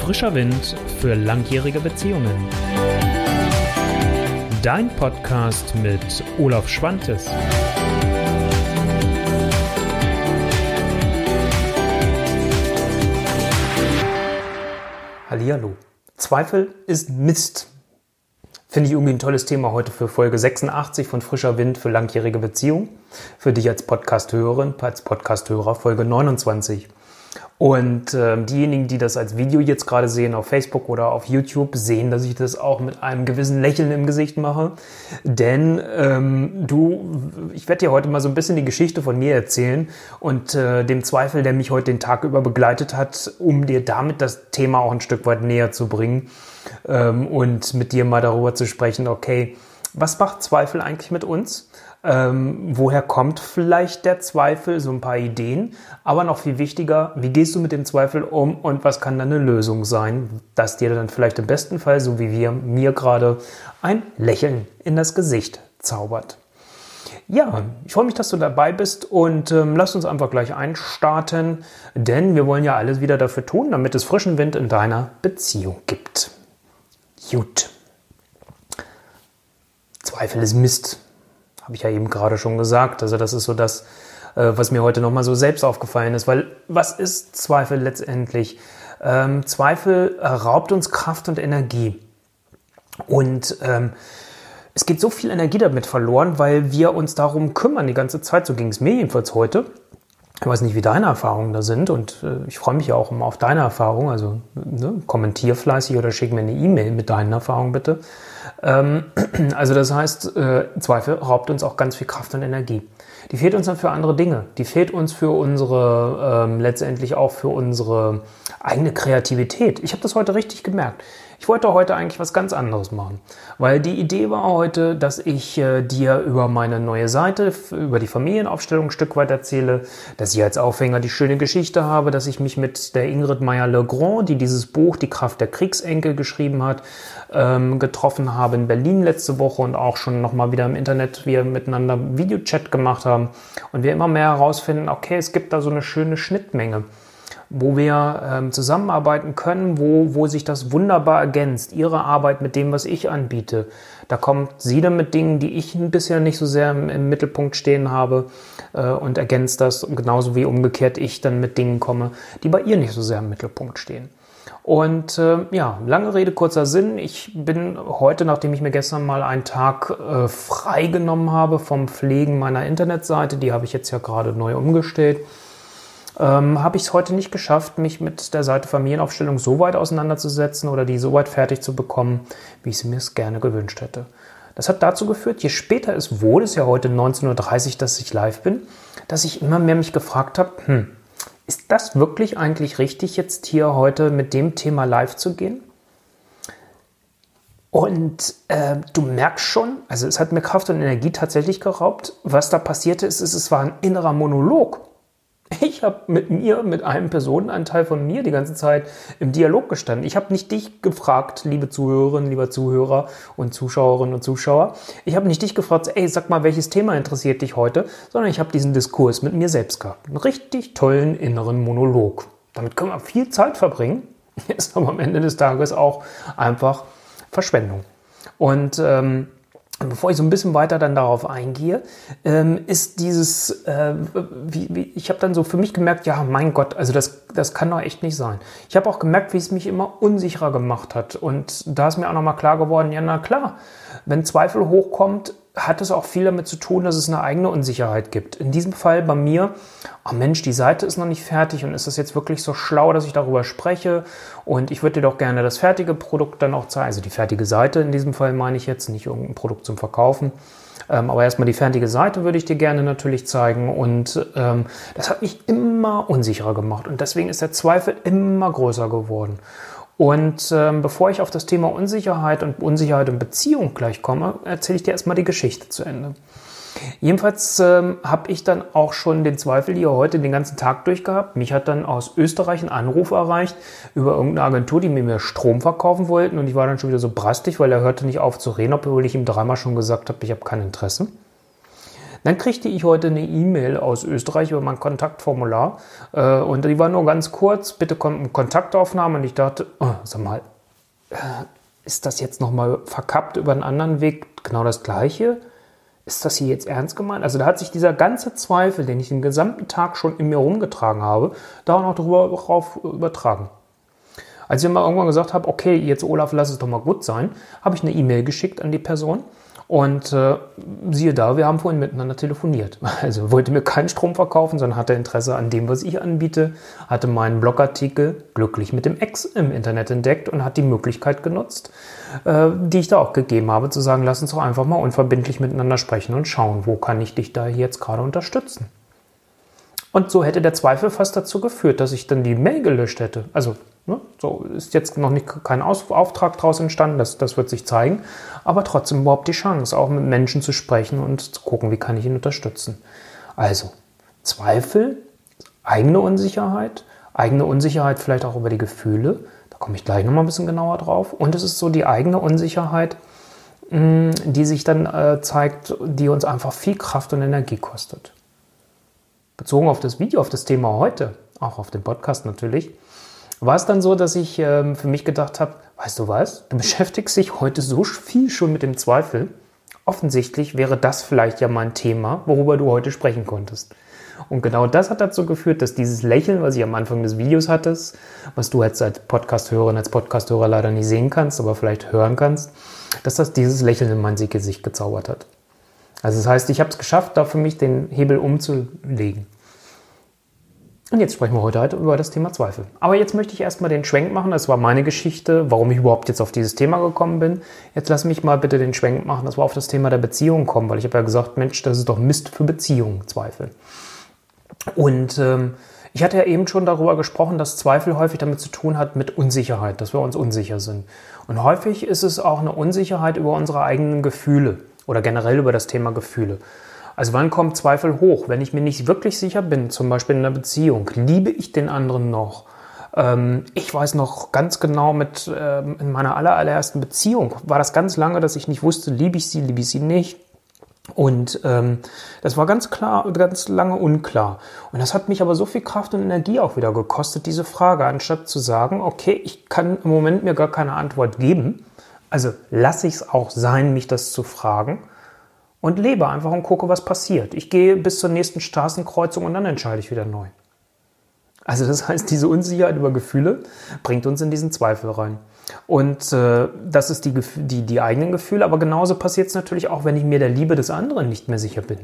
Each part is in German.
Frischer Wind für langjährige Beziehungen. Dein Podcast mit Olaf Schwantes. Hallihallo. Zweifel ist Mist. Finde ich irgendwie ein tolles Thema heute für Folge 86 von Frischer Wind für langjährige Beziehungen. Für dich als Podcast-Hörerin, als Podcast-Hörer Folge 29. Und äh, diejenigen, die das als Video jetzt gerade sehen auf Facebook oder auf YouTube, sehen, dass ich das auch mit einem gewissen Lächeln im Gesicht mache. Denn ähm, du, ich werde dir heute mal so ein bisschen die Geschichte von mir erzählen und äh, dem Zweifel, der mich heute den Tag über begleitet hat, um dir damit das Thema auch ein Stück weit näher zu bringen ähm, und mit dir mal darüber zu sprechen, okay, was macht Zweifel eigentlich mit uns? Ähm, woher kommt vielleicht der Zweifel? So ein paar Ideen. Aber noch viel wichtiger, wie gehst du mit dem Zweifel um und was kann dann eine Lösung sein, dass dir dann vielleicht im besten Fall, so wie wir, mir gerade ein Lächeln in das Gesicht zaubert. Ja, ich freue mich, dass du dabei bist und ähm, lass uns einfach gleich einstarten, denn wir wollen ja alles wieder dafür tun, damit es frischen Wind in deiner Beziehung gibt. Gut. Zweifel ist Mist habe ich ja eben gerade schon gesagt. Also das ist so das, äh, was mir heute nochmal so selbst aufgefallen ist. Weil was ist Zweifel letztendlich? Ähm, Zweifel raubt uns Kraft und Energie. Und ähm, es geht so viel Energie damit verloren, weil wir uns darum kümmern die ganze Zeit. So ging es mir jedenfalls heute. Ich weiß nicht, wie deine Erfahrungen da sind und äh, ich freue mich ja auch immer auf deine Erfahrungen. Also ne, kommentier fleißig oder schick mir eine E-Mail mit deinen Erfahrungen bitte. Ähm, also das heißt, äh, Zweifel raubt uns auch ganz viel Kraft und Energie. Die fehlt uns dann für andere Dinge. Die fehlt uns für unsere, ähm, letztendlich auch für unsere eigene Kreativität. Ich habe das heute richtig gemerkt. Ich wollte heute eigentlich was ganz anderes machen, weil die Idee war heute, dass ich äh, dir über meine neue Seite, über die Familienaufstellung ein Stück weit erzähle, dass ich als Aufhänger die schöne Geschichte habe, dass ich mich mit der Ingrid Meyer-Legrand, die dieses Buch Die Kraft der Kriegsenkel geschrieben hat, ähm, getroffen habe in Berlin letzte Woche und auch schon nochmal wieder im Internet wir miteinander Videochat gemacht haben. Und wir immer mehr herausfinden, okay, es gibt da so eine schöne Schnittmenge wo wir ähm, zusammenarbeiten können, wo, wo sich das wunderbar ergänzt. Ihre Arbeit mit dem, was ich anbiete. Da kommt sie dann mit Dingen, die ich bisher nicht so sehr im, im Mittelpunkt stehen habe äh, und ergänzt das, genauso wie umgekehrt ich dann mit Dingen komme, die bei ihr nicht so sehr im Mittelpunkt stehen. Und äh, ja, lange Rede, kurzer Sinn. Ich bin heute, nachdem ich mir gestern mal einen Tag äh, frei genommen habe vom Pflegen meiner Internetseite, die habe ich jetzt ja gerade neu umgestellt, ähm, habe ich es heute nicht geschafft, mich mit der Seite Familienaufstellung so weit auseinanderzusetzen oder die so weit fertig zu bekommen, wie ich sie mir es gerne gewünscht hätte. Das hat dazu geführt, je später es wurde, es ist ja heute 19.30 Uhr, dass ich live bin, dass ich immer mehr mich gefragt habe, hm, ist das wirklich eigentlich richtig, jetzt hier heute mit dem Thema live zu gehen? Und äh, du merkst schon, also es hat mir Kraft und Energie tatsächlich geraubt. Was da passierte ist, ist, es war ein innerer Monolog. Ich habe mit mir, mit einem Personenanteil von mir die ganze Zeit im Dialog gestanden. Ich habe nicht dich gefragt, liebe Zuhörerinnen, lieber Zuhörer und Zuschauerinnen und Zuschauer. Ich habe nicht dich gefragt, ey, sag mal, welches Thema interessiert dich heute, sondern ich habe diesen Diskurs mit mir selbst gehabt. Einen richtig tollen inneren Monolog. Damit können wir viel Zeit verbringen, ist aber am Ende des Tages auch einfach Verschwendung. Und ähm, Bevor ich so ein bisschen weiter dann darauf eingehe, ähm, ist dieses, äh, wie, wie, ich habe dann so für mich gemerkt, ja, mein Gott, also das, das kann doch echt nicht sein. Ich habe auch gemerkt, wie es mich immer unsicherer gemacht hat. Und da ist mir auch nochmal klar geworden, ja, na klar, wenn Zweifel hochkommt, hat es auch viel damit zu tun, dass es eine eigene Unsicherheit gibt. In diesem Fall bei mir, oh Mensch, die Seite ist noch nicht fertig und ist das jetzt wirklich so schlau, dass ich darüber spreche? Und ich würde dir doch gerne das fertige Produkt dann auch zeigen, also die fertige Seite in diesem Fall meine ich jetzt, nicht irgendein Produkt zum Verkaufen. Ähm, aber erstmal die fertige Seite würde ich dir gerne natürlich zeigen. Und ähm, das hat mich immer unsicherer gemacht. Und deswegen ist der Zweifel immer größer geworden. Und ähm, bevor ich auf das Thema Unsicherheit und Unsicherheit in Beziehung gleich komme, erzähle ich dir erstmal die Geschichte zu Ende. Jedenfalls ähm, habe ich dann auch schon den Zweifel hier heute den ganzen Tag durchgehabt. Mich hat dann aus Österreich ein Anruf erreicht über irgendeine Agentur, die mir mehr Strom verkaufen wollten. Und ich war dann schon wieder so brastig, weil er hörte nicht auf zu reden, obwohl ich ihm dreimal schon gesagt habe, ich habe kein Interesse. Dann kriegte ich heute eine E-Mail aus Österreich über mein Kontaktformular äh, und die war nur ganz kurz, bitte kommt Kontaktaufnahme und ich dachte, oh, sag mal, äh, ist das jetzt nochmal verkappt über einen anderen Weg genau das gleiche? Ist das hier jetzt ernst gemeint? Also da hat sich dieser ganze Zweifel, den ich den gesamten Tag schon in mir rumgetragen habe, da auch noch drauf übertragen. Als ich mal irgendwann gesagt habe, okay, jetzt Olaf, lass es doch mal gut sein, habe ich eine E-Mail geschickt an die Person und äh, siehe da, wir haben vorhin miteinander telefoniert. Also wollte mir keinen Strom verkaufen, sondern hatte Interesse an dem, was ich anbiete, hatte meinen Blogartikel glücklich mit dem Ex im Internet entdeckt und hat die Möglichkeit genutzt, äh, die ich da auch gegeben habe, zu sagen, lass uns doch einfach mal unverbindlich miteinander sprechen und schauen, wo kann ich dich da jetzt gerade unterstützen. Und so hätte der Zweifel fast dazu geführt, dass ich dann die Mail gelöscht hätte. Also Ne? So ist jetzt noch nicht kein Auftrag daraus entstanden, das, das wird sich zeigen, aber trotzdem überhaupt die Chance, auch mit Menschen zu sprechen und zu gucken, wie kann ich ihn unterstützen. Also Zweifel, eigene Unsicherheit, eigene Unsicherheit vielleicht auch über die Gefühle, da komme ich gleich nochmal ein bisschen genauer drauf. Und es ist so die eigene Unsicherheit, mm, die sich dann äh, zeigt, die uns einfach viel Kraft und Energie kostet. Bezogen auf das Video, auf das Thema heute, auch auf den Podcast natürlich, war es dann so, dass ich ähm, für mich gedacht habe, weißt du was, du beschäftigst dich heute so viel schon mit dem Zweifel. Offensichtlich wäre das vielleicht ja mal ein Thema, worüber du heute sprechen konntest. Und genau das hat dazu geführt, dass dieses Lächeln, was ich am Anfang des Videos hattest, was du jetzt als Podcast-Hörerin, als Podcast-Hörer leider nicht sehen kannst, aber vielleicht hören kannst, dass das dieses Lächeln in mein Gesicht gezaubert hat. Also das heißt, ich habe es geschafft, da für mich den Hebel umzulegen. Und jetzt sprechen wir heute halt über das Thema Zweifel. Aber jetzt möchte ich erstmal den Schwenk machen. Das war meine Geschichte, warum ich überhaupt jetzt auf dieses Thema gekommen bin. Jetzt lass mich mal bitte den Schwenk machen, dass wir auf das Thema der Beziehung kommen, weil ich habe ja gesagt, Mensch, das ist doch Mist für Beziehungen, Zweifel. Und ähm, ich hatte ja eben schon darüber gesprochen, dass Zweifel häufig damit zu tun hat mit Unsicherheit, dass wir uns unsicher sind. Und häufig ist es auch eine Unsicherheit über unsere eigenen Gefühle oder generell über das Thema Gefühle. Also wann kommt Zweifel hoch? Wenn ich mir nicht wirklich sicher bin, zum Beispiel in einer Beziehung, liebe ich den anderen noch? Ähm, ich weiß noch ganz genau mit ähm, in meiner allerersten Beziehung war das ganz lange, dass ich nicht wusste, liebe ich sie, liebe ich sie nicht. Und ähm, das war ganz klar, ganz lange unklar. Und das hat mich aber so viel Kraft und Energie auch wieder gekostet, diese Frage, anstatt zu sagen, okay, ich kann im Moment mir gar keine Antwort geben. Also lasse ich es auch sein, mich das zu fragen und lebe einfach und gucke, was passiert. Ich gehe bis zur nächsten Straßenkreuzung und dann entscheide ich wieder neu. Also das heißt, diese Unsicherheit über Gefühle bringt uns in diesen Zweifel rein. Und äh, das ist die, die, die eigenen Gefühle, aber genauso passiert es natürlich auch, wenn ich mir der Liebe des anderen nicht mehr sicher bin.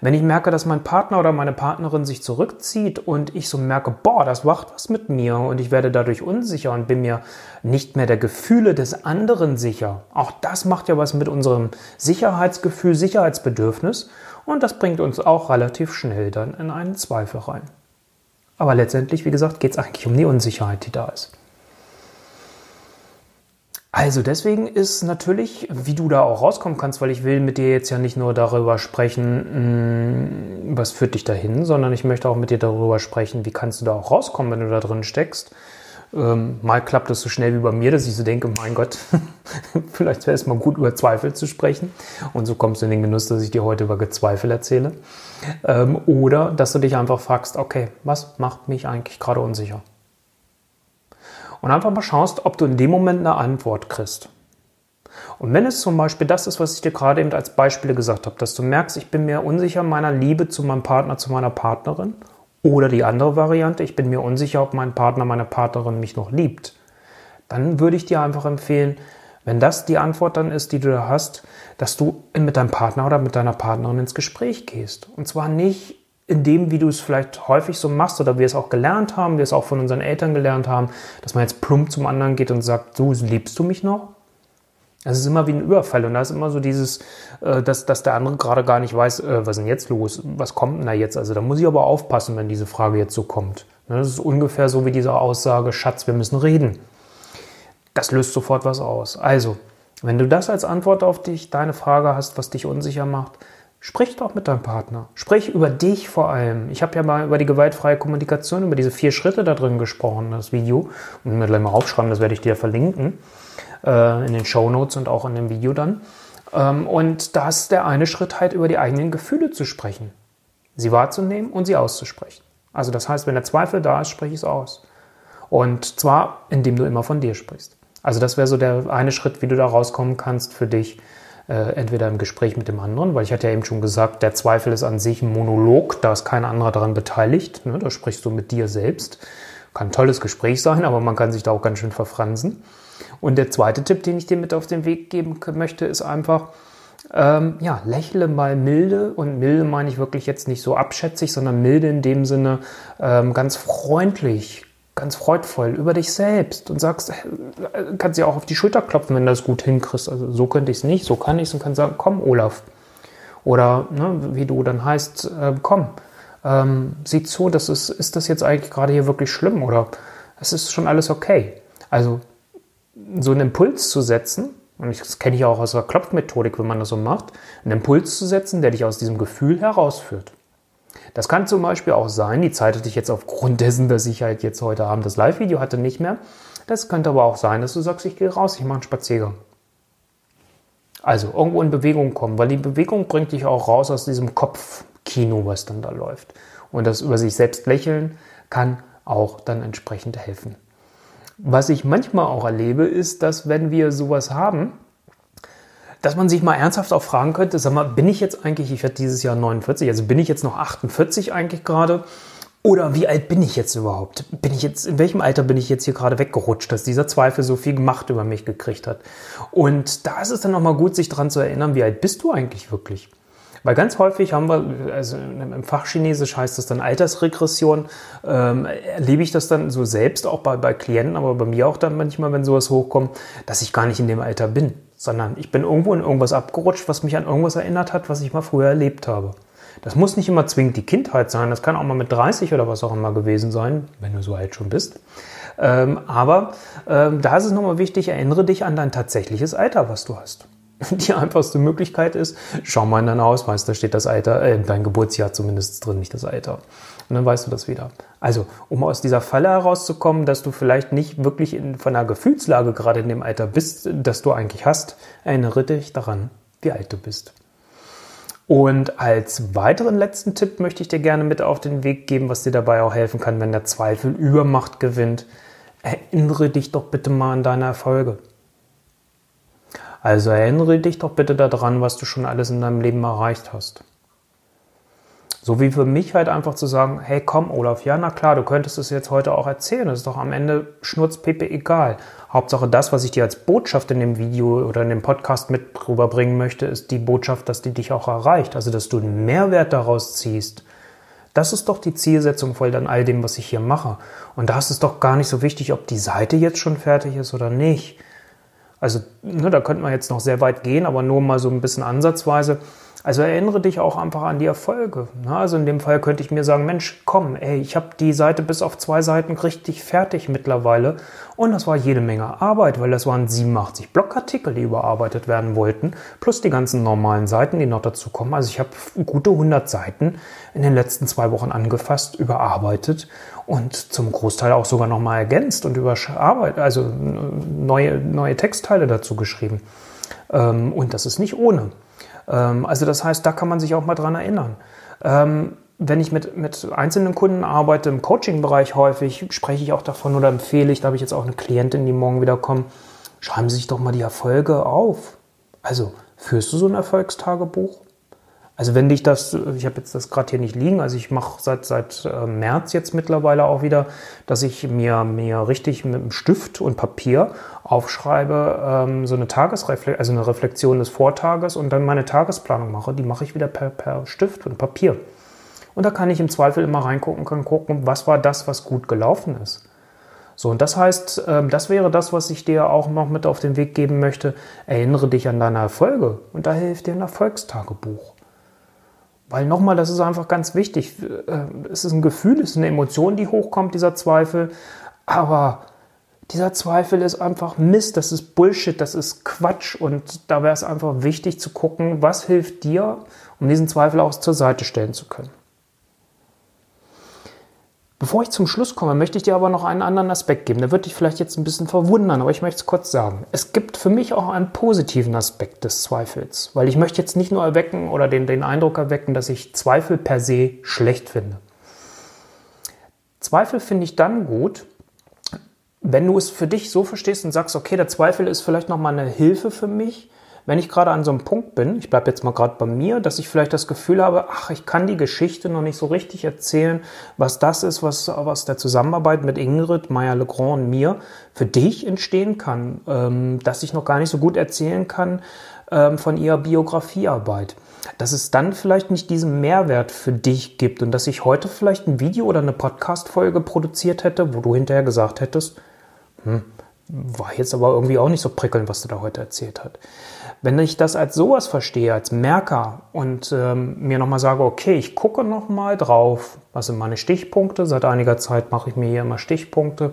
Wenn ich merke, dass mein Partner oder meine Partnerin sich zurückzieht und ich so merke, boah, das macht was mit mir und ich werde dadurch unsicher und bin mir nicht mehr der Gefühle des anderen sicher. Auch das macht ja was mit unserem Sicherheitsgefühl, Sicherheitsbedürfnis und das bringt uns auch relativ schnell dann in einen Zweifel rein. Aber letztendlich, wie gesagt, geht es eigentlich um die Unsicherheit, die da ist. Also deswegen ist natürlich, wie du da auch rauskommen kannst, weil ich will mit dir jetzt ja nicht nur darüber sprechen, mm, was führt dich dahin, sondern ich möchte auch mit dir darüber sprechen, wie kannst du da auch rauskommen, wenn du da drin steckst. Ähm, mal klappt es so schnell wie bei mir, dass ich so denke, mein Gott, vielleicht wäre es mal gut, über Zweifel zu sprechen. Und so kommst du in den Genuss, dass ich dir heute über Zweifel erzähle. Ähm, oder dass du dich einfach fragst, okay, was macht mich eigentlich gerade unsicher? Und einfach mal schaust, ob du in dem Moment eine Antwort kriegst. Und wenn es zum Beispiel das ist, was ich dir gerade eben als Beispiele gesagt habe, dass du merkst, ich bin mir unsicher meiner Liebe zu meinem Partner, zu meiner Partnerin, oder die andere Variante, ich bin mir unsicher, ob mein Partner, meine Partnerin mich noch liebt, dann würde ich dir einfach empfehlen, wenn das die Antwort dann ist, die du da hast, dass du mit deinem Partner oder mit deiner Partnerin ins Gespräch gehst. Und zwar nicht in dem, wie du es vielleicht häufig so machst oder wir es auch gelernt haben, wir es auch von unseren Eltern gelernt haben, dass man jetzt plump zum anderen geht und sagt, du liebst du mich noch? Das ist immer wie ein Überfall und da ist immer so dieses, äh, dass, dass der andere gerade gar nicht weiß, äh, was ist denn jetzt los, was kommt denn da jetzt? Also da muss ich aber aufpassen, wenn diese Frage jetzt so kommt. Ne, das ist ungefähr so wie diese Aussage, Schatz, wir müssen reden. Das löst sofort was aus. Also, wenn du das als Antwort auf dich, deine Frage hast, was dich unsicher macht, Sprich doch mit deinem Partner. Sprich über dich vor allem. Ich habe ja mal über die gewaltfreie Kommunikation, über diese vier Schritte da drin gesprochen, das Video. Und mir gleich mal aufschreiben, das werde ich dir verlinken. Äh, in den Show Notes und auch in dem Video dann. Ähm, und da ist der eine Schritt halt über die eigenen Gefühle zu sprechen. Sie wahrzunehmen und sie auszusprechen. Also das heißt, wenn der Zweifel da ist, spreche ich es aus. Und zwar, indem du immer von dir sprichst. Also das wäre so der eine Schritt, wie du da rauskommen kannst für dich. Äh, entweder im Gespräch mit dem anderen, weil ich hatte ja eben schon gesagt, der Zweifel ist an sich ein Monolog, da ist kein anderer daran beteiligt. Ne? Da sprichst du mit dir selbst. Kann ein tolles Gespräch sein, aber man kann sich da auch ganz schön verfransen. Und der zweite Tipp, den ich dir mit auf den Weg geben möchte, ist einfach, ähm, ja, lächle mal milde und milde meine ich wirklich jetzt nicht so abschätzig, sondern milde in dem Sinne ähm, ganz freundlich, ganz freudvoll über dich selbst und sagst, äh, kannst dir auch auf die Schulter klopfen, wenn du das gut hinkriegst. Also so könnte ich es nicht, so kann ich es und kann sagen, komm Olaf. Oder ne, wie du dann heißt, äh, komm, ähm, sieh zu, das ist, ist das jetzt eigentlich gerade hier wirklich schlimm oder es ist schon alles okay. Also so einen Impuls zu setzen, und das kenne ich auch aus der Klopfmethodik, wenn man das so macht, einen Impuls zu setzen, der dich aus diesem Gefühl herausführt. Das kann zum Beispiel auch sein, die Zeit hatte ich jetzt aufgrund dessen, dass ich halt jetzt heute Abend das Live-Video hatte, nicht mehr. Das könnte aber auch sein, dass du sagst, ich gehe raus, ich mache einen Spaziergang. Also irgendwo in Bewegung kommen, weil die Bewegung bringt dich auch raus aus diesem Kopfkino, was dann da läuft. Und das über sich selbst lächeln kann auch dann entsprechend helfen. Was ich manchmal auch erlebe, ist, dass wenn wir sowas haben, dass man sich mal ernsthaft auch fragen könnte, sag mal, bin ich jetzt eigentlich, ich werde dieses Jahr 49, also bin ich jetzt noch 48 eigentlich gerade? Oder wie alt bin ich jetzt überhaupt? Bin ich jetzt, in welchem Alter bin ich jetzt hier gerade weggerutscht, dass dieser Zweifel so viel Macht über mich gekriegt hat? Und da ist es dann nochmal gut, sich daran zu erinnern, wie alt bist du eigentlich wirklich? Weil ganz häufig haben wir, also im Fachchinesisch heißt das dann Altersregression, ähm, erlebe ich das dann so selbst auch bei, bei Klienten, aber bei mir auch dann manchmal, wenn sowas hochkommt, dass ich gar nicht in dem Alter bin, sondern ich bin irgendwo in irgendwas abgerutscht, was mich an irgendwas erinnert hat, was ich mal früher erlebt habe. Das muss nicht immer zwingend die Kindheit sein, das kann auch mal mit 30 oder was auch immer gewesen sein, wenn du so alt schon bist. Ähm, aber ähm, da ist es nochmal wichtig, erinnere dich an dein tatsächliches Alter, was du hast. Die einfachste Möglichkeit ist, schau mal in deinen Ausweis, da steht das Alter, äh, dein Geburtsjahr zumindest drin, nicht das Alter. Und dann weißt du das wieder. Also, um aus dieser Falle herauszukommen, dass du vielleicht nicht wirklich in, von einer Gefühlslage gerade in dem Alter bist, das du eigentlich hast, erinnere dich daran, wie alt du bist. Und als weiteren letzten Tipp möchte ich dir gerne mit auf den Weg geben, was dir dabei auch helfen kann, wenn der Zweifel Übermacht gewinnt. Erinnere dich doch bitte mal an deine Erfolge. Also erinnere dich doch bitte daran, was du schon alles in deinem Leben erreicht hast. So wie für mich halt einfach zu sagen, hey komm Olaf, ja na klar, du könntest es jetzt heute auch erzählen, das ist doch am Ende schnurzpepe egal. Hauptsache das, was ich dir als Botschaft in dem Video oder in dem Podcast mit rüberbringen möchte, ist die Botschaft, dass die dich auch erreicht, also dass du einen Mehrwert daraus ziehst. Das ist doch die Zielsetzung voll an all dem, was ich hier mache. Und da ist es doch gar nicht so wichtig, ob die Seite jetzt schon fertig ist oder nicht. Also ne, da könnte man jetzt noch sehr weit gehen, aber nur mal so ein bisschen ansatzweise. Also erinnere dich auch einfach an die Erfolge. Also in dem Fall könnte ich mir sagen, Mensch, komm, ey, ich habe die Seite bis auf zwei Seiten richtig fertig mittlerweile. Und das war jede Menge Arbeit, weil das waren 87 Blogartikel, die überarbeitet werden wollten, plus die ganzen normalen Seiten, die noch dazu kommen. Also ich habe gute 100 Seiten in den letzten zwei Wochen angefasst, überarbeitet und zum Großteil auch sogar nochmal ergänzt und überarbeitet, also neue, neue Textteile dazu geschrieben. Ähm, und das ist nicht ohne. Ähm, also das heißt, da kann man sich auch mal dran erinnern. Ähm, wenn ich mit, mit einzelnen Kunden arbeite, im Coaching-Bereich häufig, spreche ich auch davon oder empfehle ich, da habe ich jetzt auch eine Klientin, die morgen wieder kommt, schreiben Sie sich doch mal die Erfolge auf. Also, führst du so ein Erfolgstagebuch? Also wenn dich das, ich habe jetzt das gerade hier nicht liegen, also ich mache seit, seit äh, März jetzt mittlerweile auch wieder, dass ich mir, mir richtig mit einem Stift und Papier aufschreibe, ähm, so eine Tagesreflexion, also eine Reflexion des Vortages und dann meine Tagesplanung mache. Die mache ich wieder per, per Stift und Papier. Und da kann ich im Zweifel immer reingucken, kann gucken, was war das, was gut gelaufen ist. So, und das heißt, ähm, das wäre das, was ich dir auch noch mit auf den Weg geben möchte. Erinnere dich an deine Erfolge und da hilft dir ein Erfolgstagebuch. Weil nochmal, das ist einfach ganz wichtig. Äh, es ist ein Gefühl, es ist eine Emotion, die hochkommt, dieser Zweifel. Aber dieser Zweifel ist einfach Mist, das ist Bullshit, das ist Quatsch. Und da wäre es einfach wichtig zu gucken, was hilft dir, um diesen Zweifel auch zur Seite stellen zu können. Bevor ich zum Schluss komme, möchte ich dir aber noch einen anderen Aspekt geben. Der wird dich vielleicht jetzt ein bisschen verwundern, aber ich möchte es kurz sagen. Es gibt für mich auch einen positiven Aspekt des Zweifels, weil ich möchte jetzt nicht nur erwecken oder den, den Eindruck erwecken, dass ich Zweifel per se schlecht finde. Zweifel finde ich dann gut, wenn du es für dich so verstehst und sagst, okay, der Zweifel ist vielleicht nochmal eine Hilfe für mich, wenn ich gerade an so einem Punkt bin, ich bleibe jetzt mal gerade bei mir, dass ich vielleicht das Gefühl habe, ach, ich kann die Geschichte noch nicht so richtig erzählen, was das ist, was aus der Zusammenarbeit mit Ingrid Meyer-Legrand und mir für dich entstehen kann, ähm, dass ich noch gar nicht so gut erzählen kann ähm, von ihrer Biografiearbeit. Dass es dann vielleicht nicht diesen Mehrwert für dich gibt und dass ich heute vielleicht ein Video oder eine Podcast-Folge produziert hätte, wo du hinterher gesagt hättest, hm, war jetzt aber irgendwie auch nicht so prickelnd, was du da heute erzählt hast. Wenn ich das als sowas verstehe, als Merker und ähm, mir nochmal sage, okay, ich gucke nochmal drauf, was sind meine Stichpunkte, seit einiger Zeit mache ich mir hier immer Stichpunkte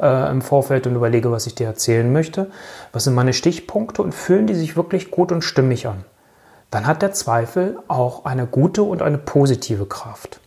äh, im Vorfeld und überlege, was ich dir erzählen möchte, was sind meine Stichpunkte und fühlen die sich wirklich gut und stimmig an, dann hat der Zweifel auch eine gute und eine positive Kraft.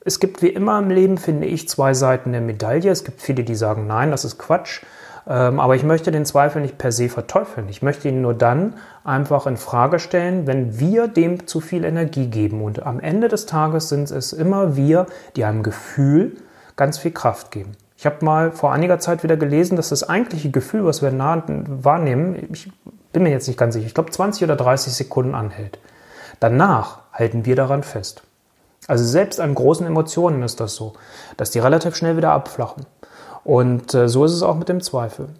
Es gibt wie immer im Leben, finde ich, zwei Seiten der Medaille. Es gibt viele, die sagen, nein, das ist Quatsch. Ähm, aber ich möchte den Zweifel nicht per se verteufeln. Ich möchte ihn nur dann einfach in Frage stellen, wenn wir dem zu viel Energie geben. Und am Ende des Tages sind es immer wir, die einem Gefühl ganz viel Kraft geben. Ich habe mal vor einiger Zeit wieder gelesen, dass das eigentliche Gefühl, was wir wahrnehmen, ich bin mir jetzt nicht ganz sicher, ich glaube 20 oder 30 Sekunden anhält. Danach halten wir daran fest. Also selbst an großen Emotionen ist das so, dass die relativ schnell wieder abflachen. Und äh, so ist es auch mit dem Zweifel.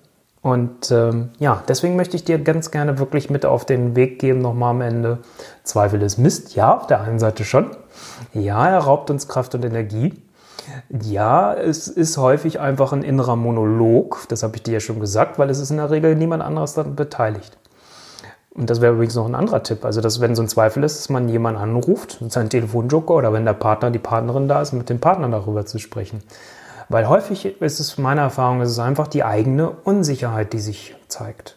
Und ähm, ja, deswegen möchte ich dir ganz gerne wirklich mit auf den Weg geben, nochmal am Ende. Zweifel ist Mist, ja, auf der einen Seite schon. Ja, er raubt uns Kraft und Energie. Ja, es ist häufig einfach ein innerer Monolog, das habe ich dir ja schon gesagt, weil es ist in der Regel niemand anderes daran beteiligt. Und das wäre übrigens noch ein anderer Tipp. Also, dass wenn so ein Zweifel ist, dass man jemanden anruft, sein Telefonjoker oder wenn der Partner, die Partnerin da ist, mit dem Partner darüber zu sprechen. Weil häufig ist es, meiner Erfahrung, ist es einfach die eigene Unsicherheit, die sich zeigt.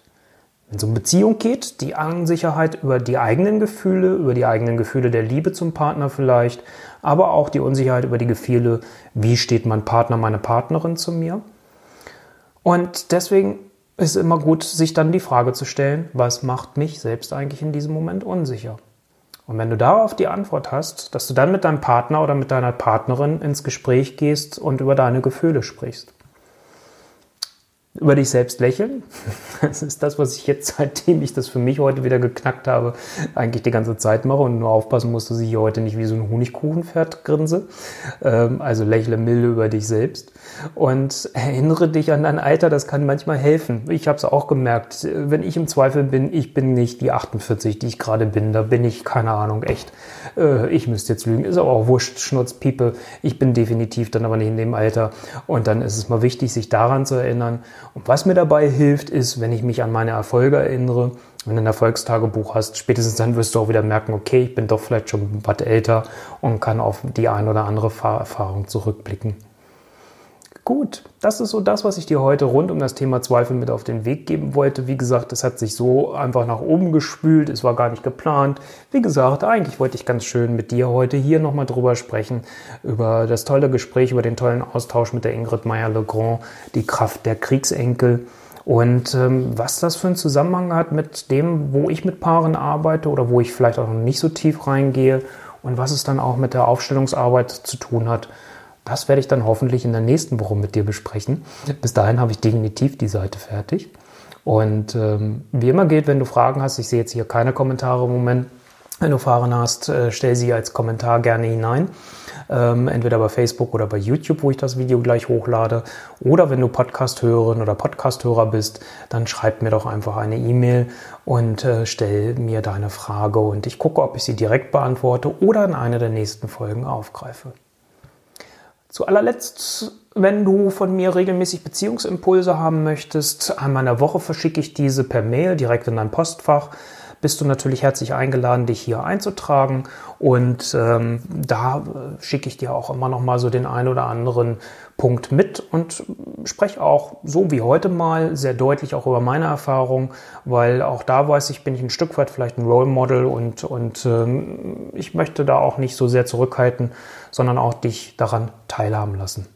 Wenn es um Beziehung geht, die Unsicherheit über die eigenen Gefühle, über die eigenen Gefühle der Liebe zum Partner vielleicht, aber auch die Unsicherheit über die Gefühle, wie steht mein Partner, meine Partnerin zu mir. Und deswegen ist immer gut, sich dann die Frage zu stellen, was macht mich selbst eigentlich in diesem Moment unsicher? Und wenn du darauf die Antwort hast, dass du dann mit deinem Partner oder mit deiner Partnerin ins Gespräch gehst und über deine Gefühle sprichst über dich selbst lächeln. Das ist das, was ich jetzt, seitdem ich das für mich heute wieder geknackt habe, eigentlich die ganze Zeit mache und nur aufpassen muss, dass ich hier heute nicht wie so ein Honigkuchenpferd grinse. Ähm, also lächle milde über dich selbst und erinnere dich an dein Alter, das kann manchmal helfen. Ich habe es auch gemerkt, wenn ich im Zweifel bin, ich bin nicht die 48, die ich gerade bin, da bin ich, keine Ahnung, echt. Äh, ich müsste jetzt lügen, ist aber auch wurscht, Schnurz, Piepe. Ich bin definitiv dann aber nicht in dem Alter und dann ist es mal wichtig, sich daran zu erinnern und was mir dabei hilft, ist, wenn ich mich an meine Erfolge erinnere, wenn du ein Erfolgstagebuch hast, spätestens dann wirst du auch wieder merken, okay, ich bin doch vielleicht schon was älter und kann auf die ein oder andere Fahrerfahrung zurückblicken. Gut, das ist so das, was ich dir heute rund um das Thema Zweifel mit auf den Weg geben wollte. Wie gesagt, es hat sich so einfach nach oben gespült, es war gar nicht geplant. Wie gesagt, eigentlich wollte ich ganz schön mit dir heute hier nochmal drüber sprechen, über das tolle Gespräch, über den tollen Austausch mit der Ingrid Meyer-Legrand, die Kraft der Kriegsenkel. Und ähm, was das für einen Zusammenhang hat mit dem, wo ich mit Paaren arbeite oder wo ich vielleicht auch noch nicht so tief reingehe und was es dann auch mit der Aufstellungsarbeit zu tun hat. Das werde ich dann hoffentlich in der nächsten Woche mit dir besprechen. Bis dahin habe ich definitiv die Seite fertig. Und ähm, wie immer geht, wenn du Fragen hast, ich sehe jetzt hier keine Kommentare im Moment. Wenn du Fragen hast, äh, stell sie als Kommentar gerne hinein. Ähm, entweder bei Facebook oder bei YouTube, wo ich das Video gleich hochlade. Oder wenn du Podcast-Hörerin oder Podcast-Hörer bist, dann schreib mir doch einfach eine E-Mail und äh, stell mir deine Frage. Und ich gucke, ob ich sie direkt beantworte oder in einer der nächsten Folgen aufgreife. Zu allerletzt, wenn du von mir regelmäßig Beziehungsimpulse haben möchtest, einmal in der Woche verschicke ich diese per Mail direkt in dein Postfach. Bist du natürlich herzlich eingeladen, dich hier einzutragen. Und ähm, da äh, schicke ich dir auch immer noch mal so den ein oder anderen Punkt mit und spreche auch so wie heute mal sehr deutlich auch über meine Erfahrung, weil auch da weiß ich, bin ich ein Stück weit vielleicht ein Role Model und, und ähm, ich möchte da auch nicht so sehr zurückhalten, sondern auch dich daran teilhaben lassen.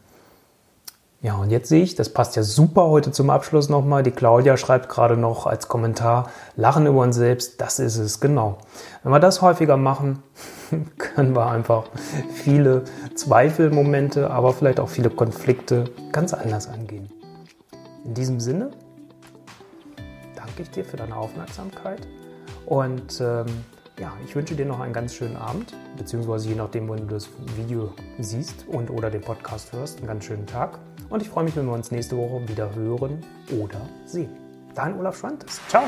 Ja, und jetzt sehe ich, das passt ja super heute zum Abschluss nochmal. Die Claudia schreibt gerade noch als Kommentar, lachen über uns selbst, das ist es, genau. Wenn wir das häufiger machen, können wir einfach viele Zweifelmomente, aber vielleicht auch viele Konflikte ganz anders angehen. In diesem Sinne danke ich dir für deine Aufmerksamkeit und ähm, ja, ich wünsche dir noch einen ganz schönen Abend, beziehungsweise je nachdem, wenn du das Video siehst und oder den Podcast hörst, einen ganz schönen Tag. Und ich freue mich, wenn wir uns nächste Woche wieder hören oder sehen. Dein Olaf Schwantes. Ciao.